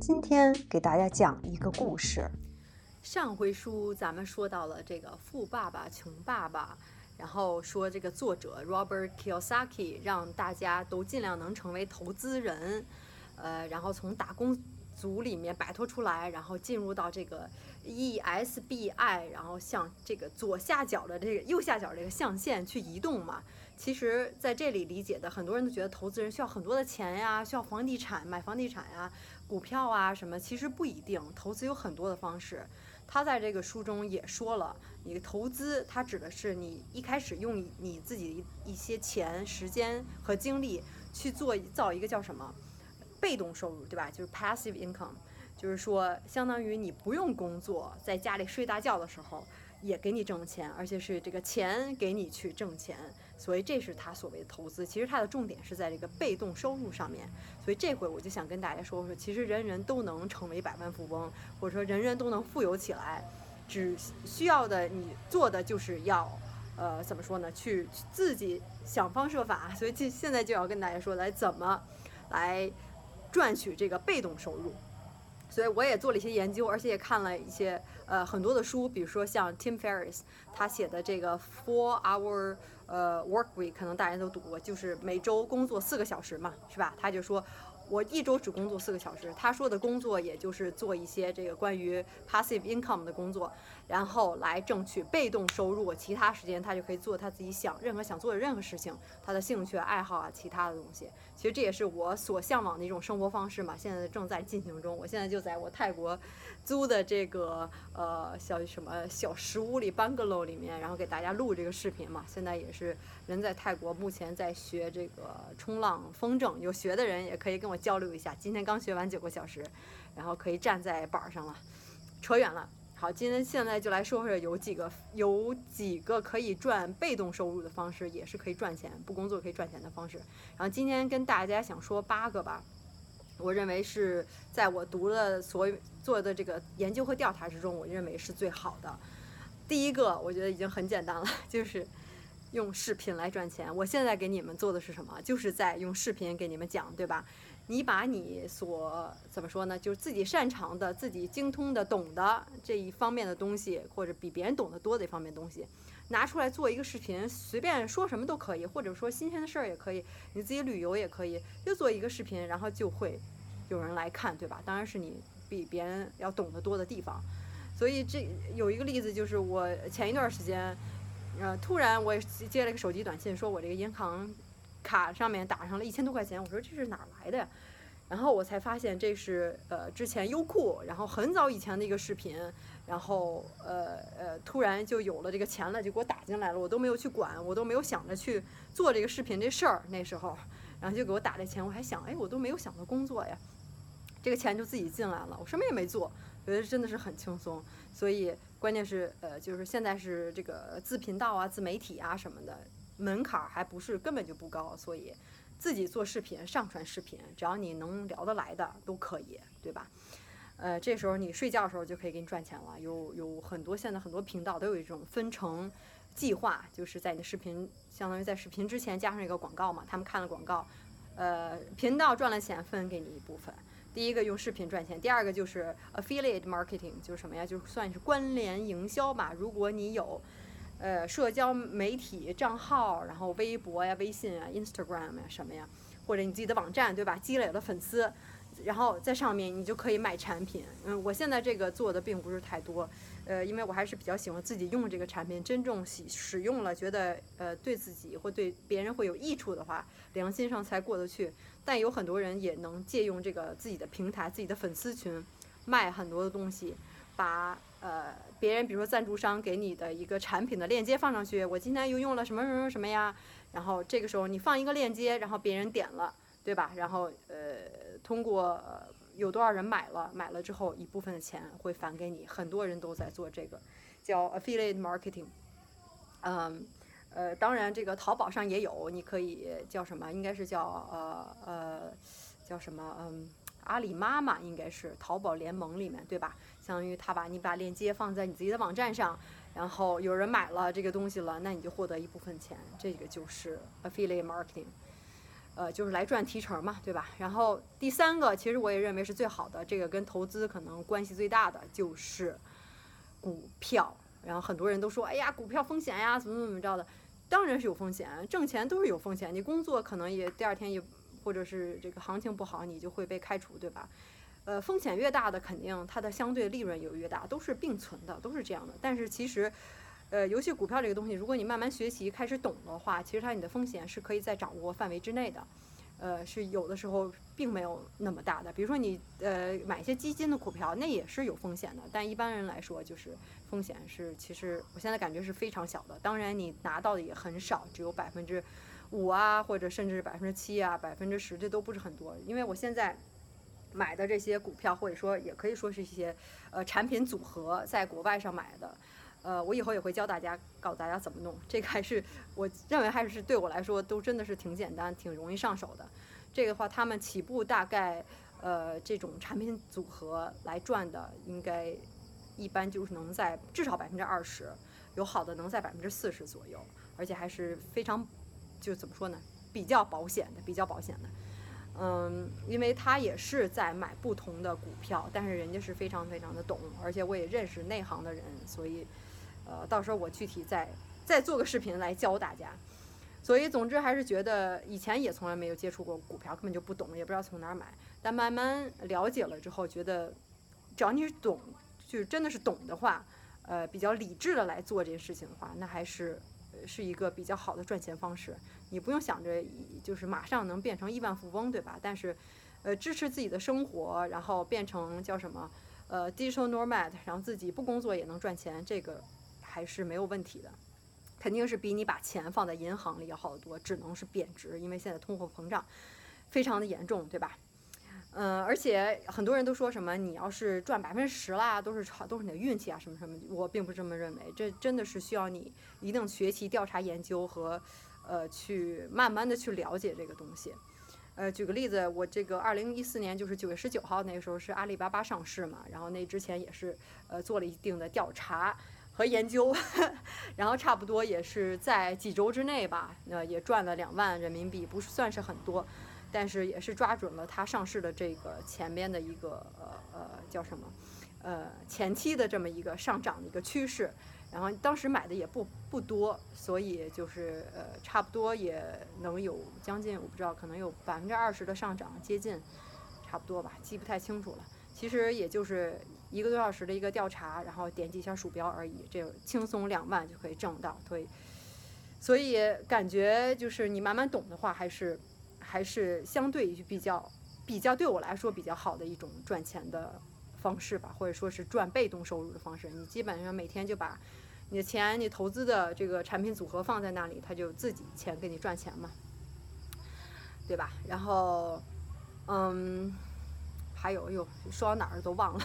今天给大家讲一个故事。上回书咱们说到了这个富爸爸穷爸爸，然后说这个作者 Robert Kiyosaki 让大家都尽量能成为投资人，呃，然后从打工族里面摆脱出来，然后进入到这个 ESBI，然后向这个左下角的这个右下角这个象限去移动嘛。其实，在这里理解的很多人都觉得投资人需要很多的钱呀，需要房地产买房地产呀、股票啊什么。其实不一定，投资有很多的方式。他在这个书中也说了，你投资它指的是你一开始用你自己一些钱、时间和精力去做造一个叫什么被动收入，对吧？就是 passive income，就是说相当于你不用工作，在家里睡大觉的时候也给你挣钱，而且是这个钱给你去挣钱。所以这是他所谓的投资，其实它的重点是在这个被动收入上面。所以这回我就想跟大家说说，其实人人都能成为百万富翁，或者说人人都能富有起来，只需要的你做的就是要，呃，怎么说呢？去自己想方设法。所以现现在就要跟大家说，来怎么来赚取这个被动收入。所以我也做了一些研究，而且也看了一些呃很多的书，比如说像 Tim Ferriss 他写的这个 Four Hour 呃 Work Week，可能大家都读过，就是每周工作四个小时嘛，是吧？他就说。我一周只工作四个小时，他说的工作也就是做一些这个关于 passive income 的工作，然后来挣取被动收入。其他时间他就可以做他自己想任何想做的任何事情，他的兴趣爱好啊，其他的东西。其实这也是我所向往的一种生活方式嘛。现在正在进行中，我现在就在我泰国租的这个呃小什么小石屋里 bungalow 里面，然后给大家录这个视频嘛。现在也是人在泰国，目前在学这个冲浪风筝，有学的人也可以跟我。交流一下，今天刚学完九个小时，然后可以站在板上了。扯远了，好，今天现在就来说说有几个有几个可以赚被动收入的方式，也是可以赚钱不工作可以赚钱的方式。然后今天跟大家想说八个吧，我认为是在我读的所做的这个研究和调查之中，我认为是最好的。第一个，我觉得已经很简单了，就是。用视频来赚钱，我现在给你们做的是什么？就是在用视频给你们讲，对吧？你把你所怎么说呢？就是自己擅长的、自己精通的、懂的这一方面的东西，或者比别人懂得多的一方面东西，拿出来做一个视频，随便说什么都可以，或者说新鲜的事儿也可以，你自己旅游也可以，就做一个视频，然后就会有人来看，对吧？当然是你比别人要懂得多的地方。所以这有一个例子，就是我前一段时间。呃，突然我接了一个手机短信，说我这个银行卡上面打上了一千多块钱。我说这是哪来的呀？然后我才发现这是呃之前优酷，然后很早以前的一个视频，然后呃呃突然就有了这个钱了，就给我打进来了，我都没有去管，我都没有想着去做这个视频这事儿。那时候，然后就给我打这钱，我还想，哎，我都没有想到工作呀，这个钱就自己进来了，我什么也没做，觉得真的是很轻松，所以。关键是，呃，就是现在是这个自频道啊、自媒体啊什么的，门槛还不是根本就不高，所以自己做视频、上传视频，只要你能聊得来的都可以，对吧？呃，这时候你睡觉的时候就可以给你赚钱了。有有很多现在很多频道都有一种分成计划，就是在你的视频，相当于在视频之前加上一个广告嘛，他们看了广告，呃，频道赚了钱分给你一部分。第一个用视频赚钱，第二个就是 affiliate marketing，就是什么呀？就算是关联营销吧。如果你有，呃，社交媒体账号，然后微博呀、微信啊、Instagram 呀什么呀，或者你自己的网站，对吧？积累了粉丝，然后在上面你就可以卖产品。嗯，我现在这个做的并不是太多。呃，因为我还是比较喜欢自己用这个产品，真正使使用了，觉得呃对自己或对别人会有益处的话，良心上才过得去。但有很多人也能借用这个自己的平台、自己的粉丝群，卖很多的东西，把呃别人比如说赞助商给你的一个产品的链接放上去，我今天又用了什么什么什么呀，然后这个时候你放一个链接，然后别人点了，对吧？然后呃通过。有多少人买了？买了之后，一部分的钱会返给你。很多人都在做这个，叫 affiliate marketing。嗯，呃，当然这个淘宝上也有，你可以叫什么？应该是叫呃呃，叫什么？嗯，阿里妈妈应该是淘宝联盟里面，对吧？相当于他把你把链接放在你自己的网站上，然后有人买了这个东西了，那你就获得一部分钱。这个就是 affiliate marketing。呃，就是来赚提成嘛，对吧？然后第三个，其实我也认为是最好的，这个跟投资可能关系最大的就是股票。然后很多人都说，哎呀，股票风险呀，怎么怎么着的？当然是有风险，挣钱都是有风险。你工作可能也第二天也，或者是这个行情不好，你就会被开除，对吧？呃，风险越大的，肯定它的相对利润也越大，都是并存的，都是这样的。但是其实，呃，尤其股票这个东西，如果你慢慢学习，开始懂的话，其实它你的风险是可以在掌握范围之内的。呃，是有的时候并没有那么大的。比如说你呃买一些基金的股票，那也是有风险的。但一般人来说，就是风险是其实我现在感觉是非常小的。当然你拿到的也很少，只有百分之五啊，或者甚至百分之七啊、百分之十，这都不是很多。因为我现在买的这些股票，或者说也可以说是一些呃产品组合，在国外上买的。呃，我以后也会教大家，告诉大家怎么弄。这个还是我认为还是对我来说都真的是挺简单、挺容易上手的。这个话，他们起步大概呃这种产品组合来赚的，应该一般就是能在至少百分之二十，有好的能在百分之四十左右，而且还是非常就怎么说呢，比较保险的，比较保险的。嗯，因为他也是在买不同的股票，但是人家是非常非常的懂，而且我也认识内行的人，所以。呃，到时候我具体再再做个视频来教大家。所以，总之还是觉得以前也从来没有接触过股票，根本就不懂，也不知道从哪儿买。但慢慢了解了之后，觉得只要你是懂，就是真的是懂的话，呃，比较理智的来做这件事情的话，那还是是一个比较好的赚钱方式。你不用想着就是马上能变成亿万富翁，对吧？但是，呃，支持自己的生活，然后变成叫什么呃，digital nomad，然后自己不工作也能赚钱，这个。还是没有问题的，肯定是比你把钱放在银行里要好得多，只能是贬值，因为现在通货膨胀非常的严重，对吧？嗯，而且很多人都说什么你要是赚百分之十啦，都是炒都是你的运气啊，什么什么，我并不这么认为，这真的是需要你一定学习、调查、研究和呃去慢慢的去了解这个东西。呃，举个例子，我这个二零一四年就是九月十九号那个时候是阿里巴巴上市嘛，然后那之前也是呃做了一定的调查。和研究，然后差不多也是在几周之内吧，呃，也赚了两万人民币，不是算是很多，但是也是抓准了它上市的这个前边的一个呃呃叫什么，呃前期的这么一个上涨的一个趋势，然后当时买的也不不多，所以就是呃差不多也能有将近我不知道可能有百分之二十的上涨，接近差不多吧，记不太清楚了，其实也就是。一个多小时的一个调查，然后点击一下鼠标而已，这轻松两万就可以挣到。所以，所以感觉就是你慢慢懂的话，还是还是相对于比较比较对我来说比较好的一种赚钱的方式吧，或者说是赚被动收入的方式。你基本上每天就把你的钱、你投资的这个产品组合放在那里，它就自己钱给你赚钱嘛，对吧？然后，嗯。还有又说到哪儿都忘了，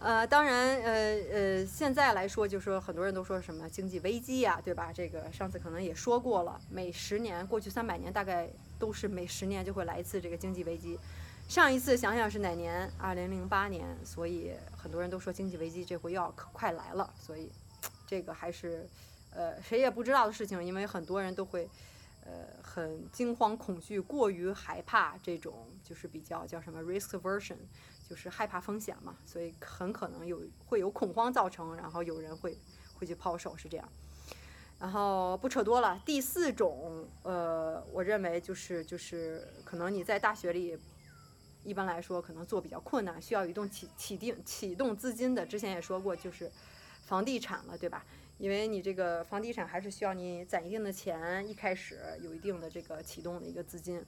呃，当然，呃呃，现在来说，就说很多人都说什么经济危机呀，对吧？这个上次可能也说过了，每十年，过去三百年大概都是每十年就会来一次这个经济危机。上一次想想是哪年？二零零八年。所以很多人都说经济危机这回要可快来了。所以这个还是呃谁也不知道的事情，因为很多人都会。呃，很惊慌恐惧，过于害怕这种，就是比较叫什么 risk version 就是害怕风险嘛，所以很可能有会有恐慌造成，然后有人会会去抛售，是这样。然后不扯多了，第四种，呃，我认为就是就是可能你在大学里，一般来说可能做比较困难，需要移动启启定启动资金的，之前也说过，就是房地产了，对吧？因为你这个房地产还是需要你攒一定的钱，一开始有一定的这个启动的一个资金，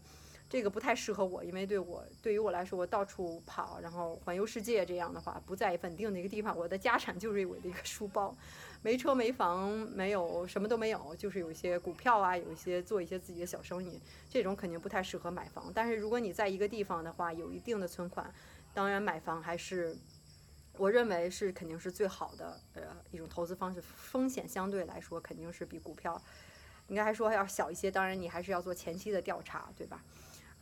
这个不太适合我，因为对我对于我来说，我到处跑，然后环游世界这样的话，不在稳定的一个地方，我的家产就是我的一个书包，没车没房，没有什么都没有，就是有一些股票啊，有一些做一些自己的小生意，这种肯定不太适合买房。但是如果你在一个地方的话，有一定的存款，当然买房还是。我认为是肯定是最好的呃一种投资方式，风险相对来说肯定是比股票应该还说要小一些。当然你还是要做前期的调查，对吧？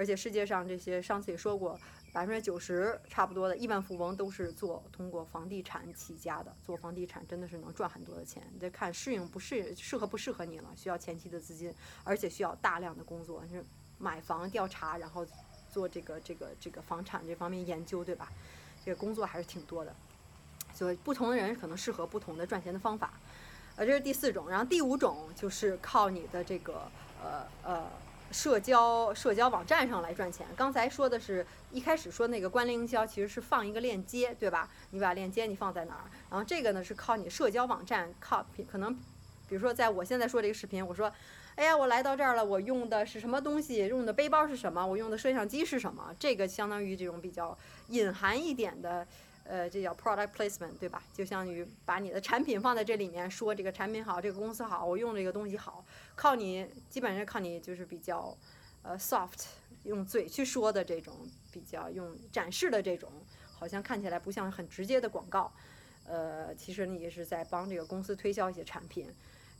而且世界上这些上次也说过，百分之九十差不多的亿万富翁都是做通过房地产起家的。做房地产真的是能赚很多的钱，你得看适应不适适合不适合你了，需要前期的资金，而且需要大量的工作，是买房调查，然后做这个这个这个房产这方面研究，对吧？这个工作还是挺多的。所以不同的人可能适合不同的赚钱的方法。呃，这是第四种，然后第五种就是靠你的这个呃呃。社交社交网站上来赚钱。刚才说的是一开始说那个关联营销，其实是放一个链接，对吧？你把链接你放在哪儿？然后这个呢是靠你社交网站，靠可能，比如说在我现在说这个视频，我说，哎呀，我来到这儿了，我用的是什么东西？用的背包是什么？我用的摄像机是什么？这个相当于这种比较隐含一点的。呃，这叫 product placement，对吧？就相当于把你的产品放在这里面，说这个产品好，这个公司好，我用这个东西好，靠你，基本上靠你就是比较，呃，soft，用嘴去说的这种，比较用展示的这种，好像看起来不像很直接的广告，呃，其实你也是在帮这个公司推销一些产品，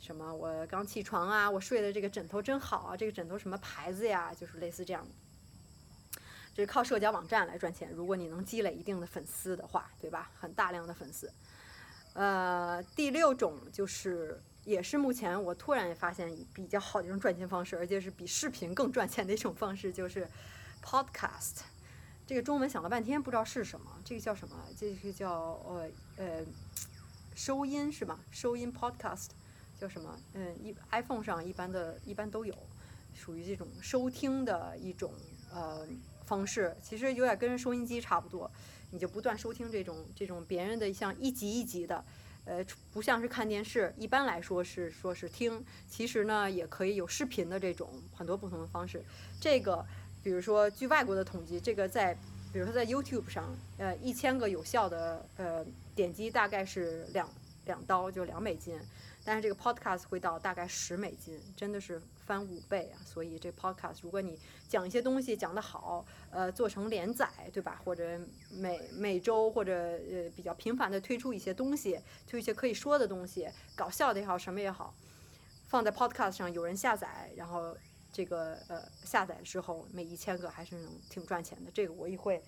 什么我刚起床啊，我睡的这个枕头真好啊，这个枕头什么牌子呀，就是类似这样的。这是靠社交网站来赚钱。如果你能积累一定的粉丝的话，对吧？很大量的粉丝。呃，第六种就是，也是目前我突然发现比较好的一种赚钱方式，而且是比视频更赚钱的一种方式，就是 podcast。这个中文想了半天不知道是什么，这个叫什么？这是叫呃呃收音是吗？收音 podcast 叫什么？嗯，一 iPhone 上一般的一般都有，属于这种收听的一种呃。方式其实有点跟收音机差不多，你就不断收听这种这种别人的像一集一集的，呃，不像是看电视。一般来说是说是听，其实呢也可以有视频的这种很多不同的方式。这个比如说据外国的统计，这个在比如说在 YouTube 上，呃，一千个有效的呃点击大概是两两刀，就两美金。但是这个 podcast 会到大概十美金，真的是翻五倍啊！所以这 podcast 如果你讲一些东西讲得好，呃，做成连载，对吧？或者每每周或者呃比较频繁的推出一些东西，推一些可以说的东西，搞笑的也好，什么也好，放在 podcast 上有人下载，然后这个呃下载之后每一千个还是能挺赚钱的。这个我也会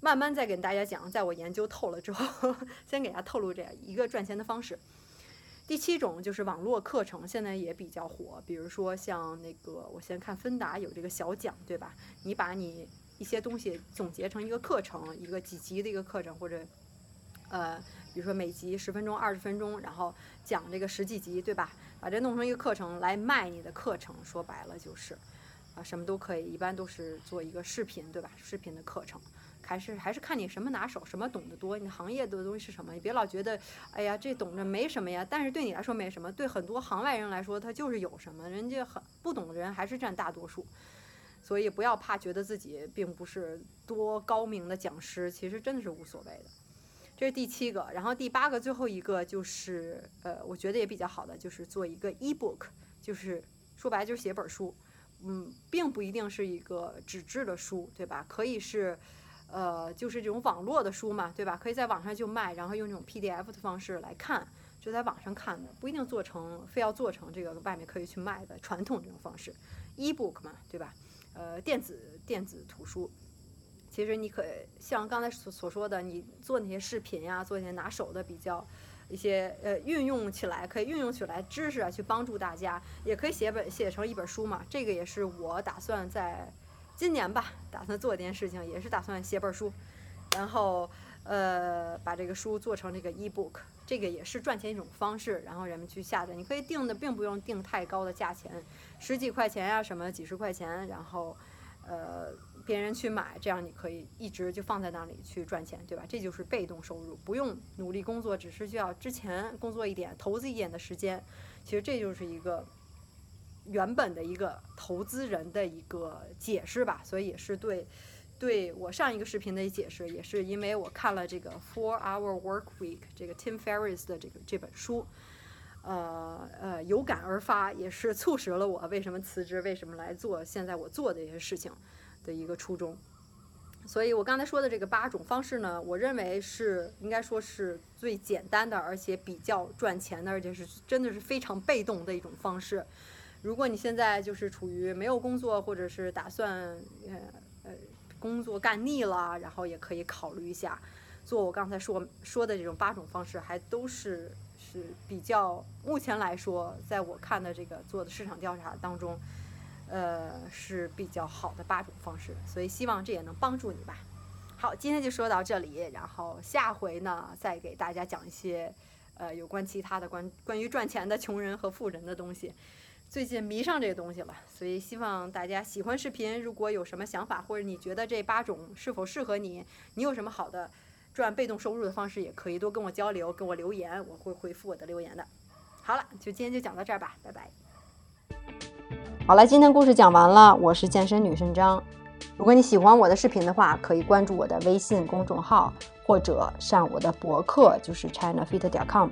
慢慢再跟大家讲，在我研究透了之后，先给大家透露这样一个赚钱的方式。第七种就是网络课程，现在也比较火。比如说像那个，我先看芬达有这个小讲，对吧？你把你一些东西总结成一个课程，一个几级的一个课程，或者呃，比如说每集十分钟、二十分钟，然后讲这个十几集，对吧？把这弄成一个课程来卖你的课程，说白了就是啊，什么都可以，一般都是做一个视频，对吧？视频的课程。还是还是看你什么拿手，什么懂得多，你行业的东西是什么？你别老觉得，哎呀，这懂着没什么呀。但是对你来说没什么，对很多行外人来说，他就是有什么。人家很不懂的人还是占大多数，所以不要怕，觉得自己并不是多高明的讲师，其实真的是无所谓的。这是第七个，然后第八个最后一个就是，呃，我觉得也比较好的，就是做一个 e-book，就是说白了就是写本书，嗯，并不一定是一个纸质的书，对吧？可以是。呃，就是这种网络的书嘛，对吧？可以在网上就卖，然后用这种 PDF 的方式来看，就在网上看的，不一定做成，非要做成这个外面可以去卖的传统这种方式，e-book 嘛，对吧？呃，电子电子图书，其实你可像刚才所所说的，你做那些视频呀，做那些拿手的比较一些呃运用起来，可以运用起来知识啊，去帮助大家，也可以写本写成一本书嘛。这个也是我打算在。今年吧，打算做一件事情，也是打算写本书，然后呃把这个书做成这个 e-book，这个也是赚钱一种方式，然后人们去下载，你可以定的，并不用定太高的价钱，十几块钱呀什么几十块钱，然后呃别人去买，这样你可以一直就放在那里去赚钱，对吧？这就是被动收入，不用努力工作，只是需要之前工作一点，投资一点的时间，其实这就是一个。原本的一个投资人的一个解释吧，所以也是对，对我上一个视频的解释，也是因为我看了这个《Four Hour Work Week》这个 Tim Ferriss 的这个这本书，呃呃有感而发，也是促使了我为什么辞职，为什么来做现在我做的一些事情的一个初衷。所以我刚才说的这个八种方式呢，我认为是应该说是最简单的，而且比较赚钱的，而且是真的是非常被动的一种方式。如果你现在就是处于没有工作，或者是打算呃呃工作干腻了，然后也可以考虑一下做我刚才说说的这种八种方式，还都是是比较目前来说，在我看的这个做的市场调查当中，呃是比较好的八种方式，所以希望这也能帮助你吧。好，今天就说到这里，然后下回呢再给大家讲一些呃有关其他的关关于赚钱的穷人和富人的东西。最近迷上这个东西了，所以希望大家喜欢视频。如果有什么想法，或者你觉得这八种是否适合你，你有什么好的赚被动收入的方式，也可以多跟我交流，跟我留言，我会回复我的留言的。好了，就今天就讲到这儿吧，拜拜。好了，今天故事讲完了，我是健身女神张。如果你喜欢我的视频的话，可以关注我的微信公众号，或者上我的博客，就是 chinafit 点 com。